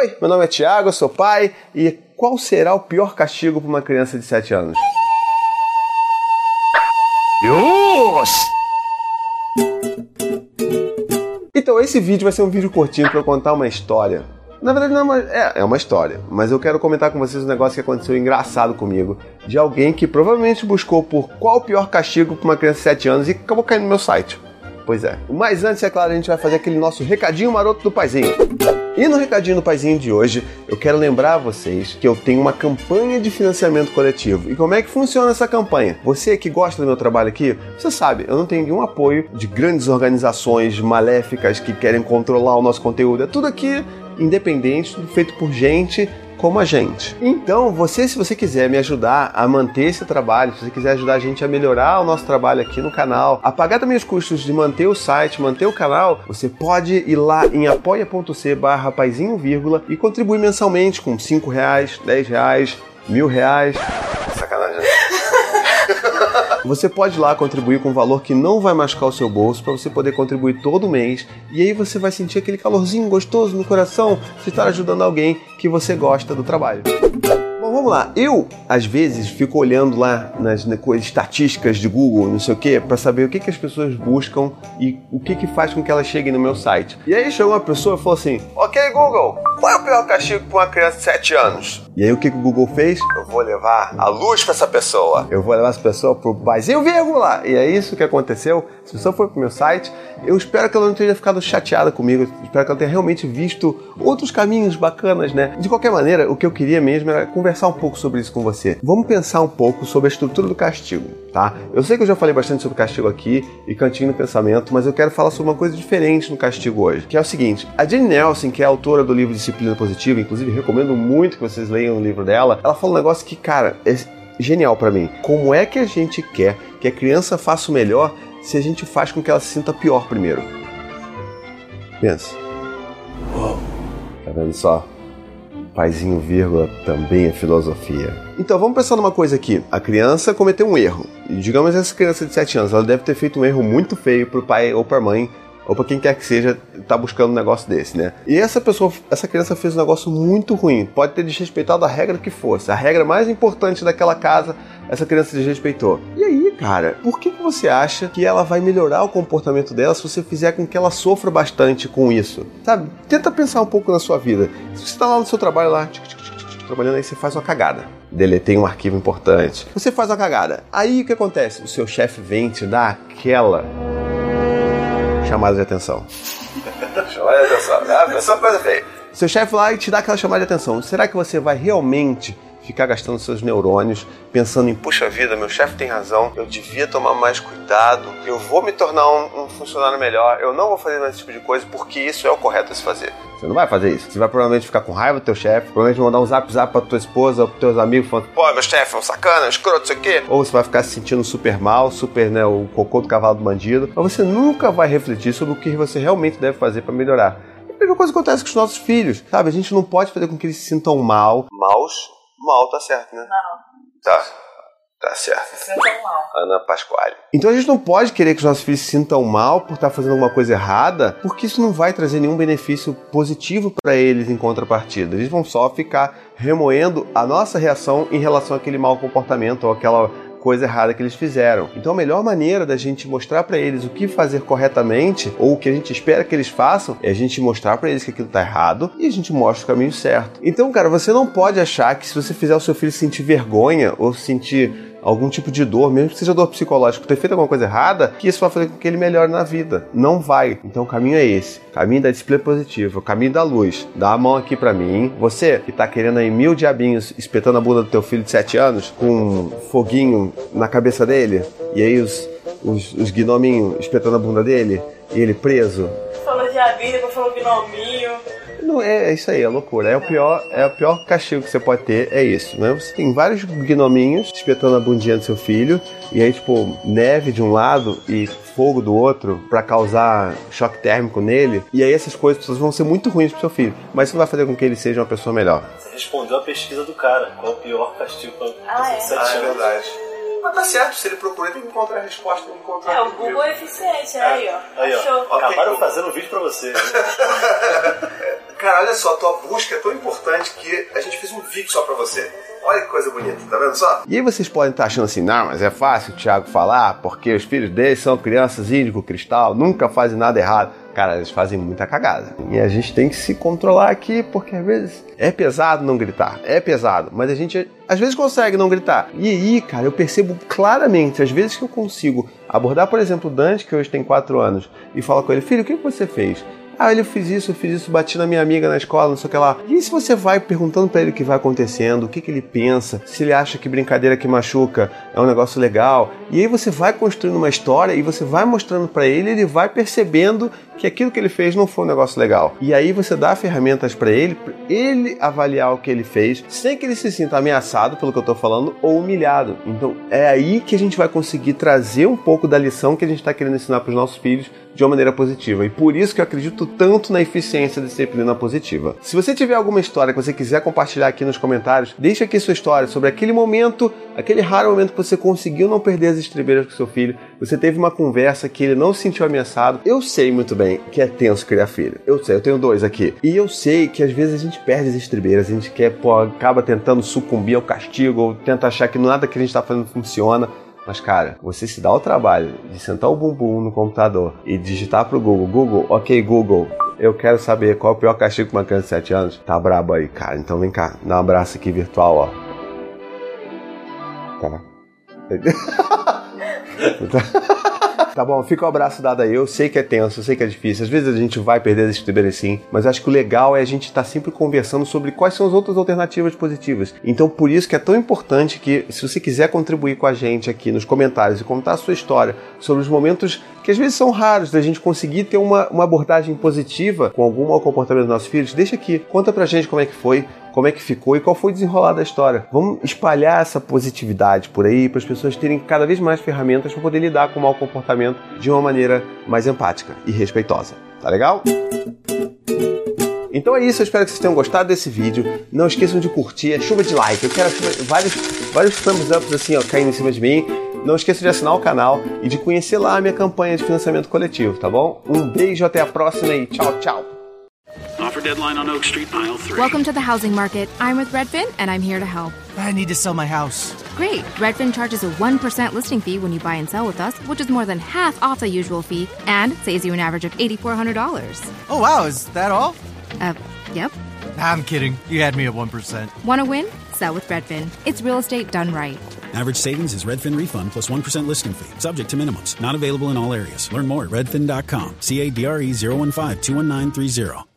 Oi, meu nome é Thiago, eu sou pai e qual será o pior castigo para uma criança de 7 anos? Então esse vídeo vai ser um vídeo curtinho para eu contar uma história. Na verdade não é uma, é, é uma história, mas eu quero comentar com vocês um negócio que aconteceu engraçado comigo, de alguém que provavelmente buscou por qual o pior castigo para uma criança de 7 anos e acabou caindo no meu site. Pois é. Mas antes, é claro, a gente vai fazer aquele nosso recadinho maroto do paizinho. E no recadinho do paizinho de hoje, eu quero lembrar a vocês que eu tenho uma campanha de financiamento coletivo. E como é que funciona essa campanha? Você que gosta do meu trabalho aqui, você sabe, eu não tenho nenhum apoio de grandes organizações maléficas que querem controlar o nosso conteúdo. É tudo aqui independente, feito por gente como a gente. Então, você, se você quiser me ajudar a manter esse trabalho, se você quiser ajudar a gente a melhorar o nosso trabalho aqui no canal, a pagar também os custos de manter o site, manter o canal, você pode ir lá em apoia.c barra e contribuir mensalmente com 5 reais, 10 reais, mil reais. Você pode lá contribuir com um valor que não vai machucar o seu bolso para você poder contribuir todo mês e aí você vai sentir aquele calorzinho gostoso no coração de estar ajudando alguém que você gosta do trabalho. Bom, vamos lá. Eu, às vezes, fico olhando lá nas, nas estatísticas de Google, não sei o que, para saber o que, que as pessoas buscam e o que, que faz com que elas cheguem no meu site. E aí chegou uma pessoa e falou assim: Ok, Google, qual é o pior castigo para uma criança de 7 anos? E aí o que, que o Google fez? Eu vou levar a luz para essa pessoa. Eu vou levar essa pessoa pro Brasil, vírgula. E é isso que aconteceu. Se pessoa for pro meu site, eu espero que ela não tenha ficado chateada comigo. Eu espero que ela tenha realmente visto outros caminhos bacanas, né? De qualquer maneira, o que eu queria mesmo era conversar um pouco sobre isso com você. Vamos pensar um pouco sobre a estrutura do castigo, tá? Eu sei que eu já falei bastante sobre castigo aqui e cantinho no pensamento, mas eu quero falar sobre uma coisa diferente no castigo hoje, que é o seguinte: a Jane Nelson, que é autora do livro Disciplina Positiva, inclusive recomendo muito que vocês leiam o livro dela, ela fala um negócio que, cara, é genial para mim. Como é que a gente quer que a criança faça o melhor se a gente faz com que ela se sinta pior primeiro? Pensa. Tá vendo só? Paizinho, vírgula, também é filosofia. Então vamos pensar numa coisa aqui. A criança cometeu um erro. E digamos essa criança de 7 anos, ela deve ter feito um erro muito feio pro pai ou pra mãe ou para quem quer que seja, tá buscando um negócio desse, né? E essa pessoa, essa criança fez um negócio muito ruim, pode ter desrespeitado a regra que fosse, a regra mais importante daquela casa, essa criança desrespeitou. E aí, cara, por que, que você acha que ela vai melhorar o comportamento dela se você fizer com que ela sofra bastante com isso? Sabe? Tenta pensar um pouco na sua vida. Se você tá lá no seu trabalho lá, tic, tic, tic, trabalhando aí, você faz uma cagada. Deletei um arquivo importante. Você faz uma cagada. Aí o que acontece? O seu chefe vem te dar aquela chamada de atenção. chamada de atenção. É a pessoa coisa feia. Seu chefe lá e te dá aquela chamada de atenção. Será que você vai realmente ficar gastando seus neurônios pensando em, puxa vida, meu chefe tem razão, eu devia tomar mais cuidado, eu vou me tornar um, um, funcionário melhor, eu não vou fazer mais esse tipo de coisa porque isso é o correto a se fazer. Você não vai fazer isso. Você vai provavelmente ficar com raiva do teu chefe, provavelmente mandar um zap zap pra tua esposa, pros teus amigos, falando, pô, meu chefe é um sacana, um escroto, sei o quê. Ou você vai ficar se sentindo super mal, super, né, o cocô do cavalo do bandido. Mas você nunca vai refletir sobre o que você realmente deve fazer para melhorar. E a mesma coisa acontece com os nossos filhos, sabe? A gente não pode fazer com que eles se sintam mal, maus, mal tá certo, né? Não. Tá. Tá certo. Se sintam mal. Ana Pasquale. Então a gente não pode querer que os nossos filhos se sintam mal por estar fazendo alguma coisa errada, porque isso não vai trazer nenhum benefício positivo para eles em contrapartida. Eles vão só ficar remoendo a nossa reação em relação àquele mau comportamento ou aquela coisa errada que eles fizeram. Então a melhor maneira da gente mostrar para eles o que fazer corretamente ou o que a gente espera que eles façam é a gente mostrar para eles que aquilo tá errado e a gente mostra o caminho certo. Então, cara, você não pode achar que se você fizer o seu filho sentir vergonha ou sentir algum tipo de dor, mesmo que seja dor psicológica, ter feito alguma coisa errada, que isso vai fazer com que ele melhore na vida. Não vai. Então o caminho é esse. Caminho da disciplina positiva, caminho da luz. Dá a mão aqui para mim. Você que tá querendo aí mil diabinhos espetando a bunda do teu filho de 7 anos, com um foguinho na cabeça dele, e aí os, os, os gnominhos espetando a bunda dele, e ele preso. Falou diabinho, depois falou gnominho. Não, é, é isso aí, é loucura. É o pior, é o pior castigo que você pode ter, é isso, né? Você tem vários gnominhos espetando a bundinha do seu filho, e aí, tipo, neve de um lado e fogo do outro para causar choque térmico nele, e aí essas coisas vão ser muito ruins pro seu filho, mas isso não vai fazer com que ele seja uma pessoa melhor. Você respondeu a pesquisa do cara. Qual é o pior castigo pra Ah, é? sete anos? Mas tá certo, se ele procura, tem que encontrar a resposta, tem que encontrar É, o Google é eficiente, né? aí, ó. Aí, ó. Achou. Acabaram fazendo um vídeo pra você. Cara, olha só, tua busca é tão importante que a gente fez um vídeo só pra você. Olha que coisa bonita, tá vendo só? E aí vocês podem estar achando assim, não, mas é fácil o Thiago falar, porque os filhos dele são crianças índigo cristal, nunca fazem nada errado. Cara, eles fazem muita cagada. E a gente tem que se controlar aqui, porque às vezes é pesado não gritar. É pesado, mas a gente às vezes consegue não gritar. E aí, cara, eu percebo claramente, às vezes que eu consigo abordar, por exemplo, o Dante, que hoje tem 4 anos, e falar com ele, filho, o que você fez? Ah, ele fez isso, eu fiz isso, bati na minha amiga na escola, não sei o que lá. E se você vai perguntando para ele o que vai acontecendo, o que, que ele pensa, se ele acha que brincadeira que machuca é um negócio legal. E aí você vai construindo uma história e você vai mostrando para ele, ele vai percebendo que aquilo que ele fez não foi um negócio legal. E aí você dá ferramentas para ele, pra ele avaliar o que ele fez, sem que ele se sinta ameaçado pelo que eu tô falando ou humilhado. Então é aí que a gente vai conseguir trazer um pouco da lição que a gente está querendo ensinar para os nossos filhos de uma maneira positiva. E por isso que eu acredito tanto na eficiência da disciplina positiva. Se você tiver alguma história que você quiser compartilhar aqui nos comentários, deixe aqui sua história sobre aquele momento, aquele raro momento que você conseguiu não perder as estribeiras com seu filho, você teve uma conversa que ele não se sentiu ameaçado. Eu sei muito bem que é tenso criar filho. Eu sei, eu tenho dois aqui. E eu sei que às vezes a gente perde as estribeiras, a gente quer, pô, acaba tentando sucumbir ao castigo, ou tenta achar que nada que a gente está fazendo funciona. Mas, cara, você se dá o trabalho de sentar o bumbum no computador e digitar pro Google, Google, ok, Google, eu quero saber qual é o pior castigo pra uma criança de 7 anos. Tá brabo aí, cara. Então vem cá, dá um abraço aqui virtual, ó. Tá. Tá bom, fica o um abraço dado aí. Eu sei que é tenso, sei que é difícil. Às vezes a gente vai perder as estribeiras sim, mas acho que o legal é a gente estar tá sempre conversando sobre quais são as outras alternativas positivas. Então, por isso que é tão importante que, se você quiser contribuir com a gente aqui nos comentários e contar a sua história sobre os momentos que às vezes são raros da gente conseguir ter uma, uma abordagem positiva com algum mau comportamento dos nossos filhos, deixa aqui, conta pra gente como é que foi, como é que ficou e qual foi o desenrolar da história. Vamos espalhar essa positividade por aí para as pessoas terem cada vez mais ferramentas para poder lidar com o mau comportamento de uma maneira mais empática e respeitosa. Tá legal? Então é isso, eu espero que vocês tenham gostado desse vídeo. Não esqueçam de curtir, é chuva de like. Eu quero vários, vários thumbs ups assim, ó, caindo em cima de mim. Não esqueça de assinar o canal e de conhecer lá a minha campanha de financiamento coletivo, tá bom? Um beijo, até a próxima e tchau, tchau. Offer deadline on Oak Street, aisle 3. Welcome to the housing market. I'm with Redfin, and I'm here to help. I need to sell my house. Great. Redfin charges a 1% listing fee when you buy and sell with us, which is more than half off the usual fee and saves you an average of $8,400. Oh, wow, is that all? Uh, yep. I'm kidding. You had me at 1%. Want to win? Sell with Redfin. It's real estate done right. Average savings is Redfin refund plus 1 listing fee, subject to minimums. Not available in all areas. Learn more at redfin.com. C A D R E 015 21930.